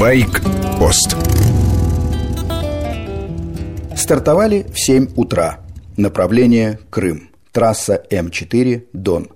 Байк-пост Стартовали в 7 утра. Направление Крым. Трасса М4 Дон.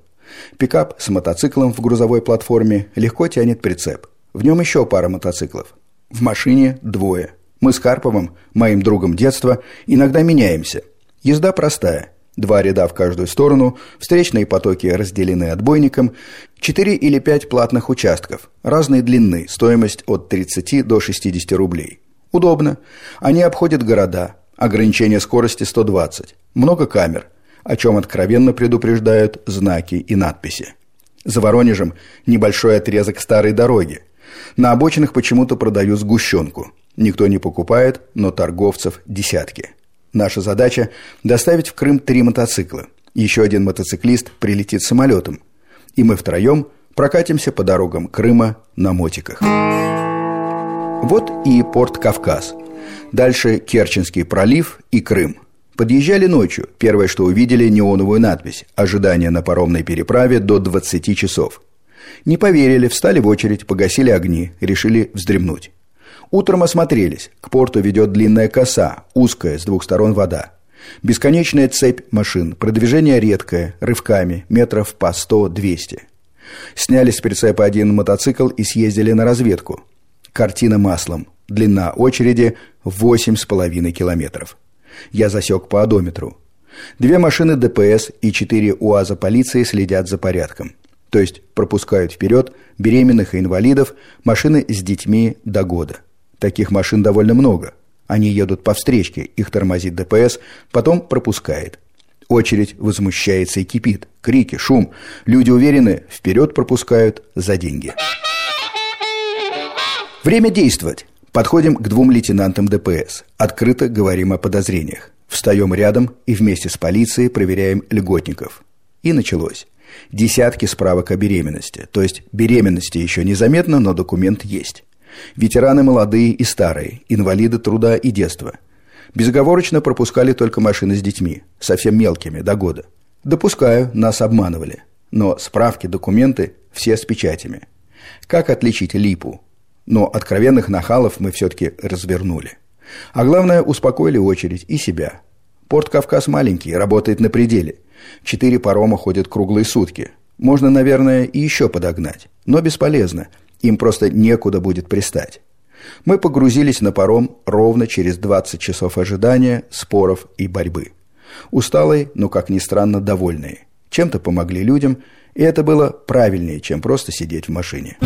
Пикап с мотоциклом в грузовой платформе легко тянет прицеп. В нем еще пара мотоциклов. В машине двое. Мы с Карповым, моим другом детства, иногда меняемся. Езда простая. Два ряда в каждую сторону, встречные потоки разделены отбойником, четыре или пять платных участков, разной длины, стоимость от 30 до 60 рублей. Удобно. Они обходят города. Ограничение скорости 120. Много камер, о чем откровенно предупреждают знаки и надписи. За Воронежем небольшой отрезок старой дороги. На обочинах почему-то продают сгущенку. Никто не покупает, но торговцев десятки. Наша задача – доставить в Крым три мотоцикла. Еще один мотоциклист прилетит самолетом. И мы втроем прокатимся по дорогам Крыма на мотиках. Вот и порт Кавказ. Дальше Керченский пролив и Крым. Подъезжали ночью. Первое, что увидели, неоновую надпись «Ожидание на паромной переправе до 20 часов». Не поверили, встали в очередь, погасили огни, решили вздремнуть. Утром осмотрелись. К порту ведет длинная коса, узкая, с двух сторон вода. Бесконечная цепь машин, продвижение редкое, рывками, метров по 100-200. Сняли с прицепа один мотоцикл и съездили на разведку. Картина маслом. Длина очереди 8,5 километров. Я засек по одометру. Две машины ДПС и четыре УАЗа полиции следят за порядком. То есть пропускают вперед беременных и инвалидов, машины с детьми до года. Таких машин довольно много. Они едут по встречке, их тормозит ДПС, потом пропускает. Очередь возмущается и кипит. Крики, шум. Люди уверены, вперед пропускают за деньги. Время действовать. Подходим к двум лейтенантам ДПС. Открыто говорим о подозрениях. Встаем рядом и вместе с полицией проверяем льготников. И началось. Десятки справок о беременности. То есть беременности еще незаметно, но документ есть. Ветераны молодые и старые, инвалиды труда и детства. Безоговорочно пропускали только машины с детьми, совсем мелкими, до года. Допускаю, нас обманывали. Но справки, документы все с печатями. Как отличить липу? Но откровенных нахалов мы все-таки развернули. А главное, успокоили очередь и себя. Порт Кавказ маленький, работает на пределе. Четыре парома ходят круглые сутки. Можно, наверное, и еще подогнать. Но бесполезно – им просто некуда будет пристать. Мы погрузились на паром ровно через 20 часов ожидания, споров и борьбы. Усталые, но, как ни странно, довольные. Чем-то помогли людям, и это было правильнее, чем просто сидеть в машине.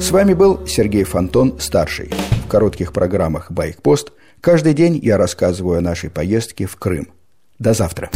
С вами был Сергей Фонтон, старший. В коротких программах «Байкпост» каждый день я рассказываю о нашей поездке в Крым. До завтра.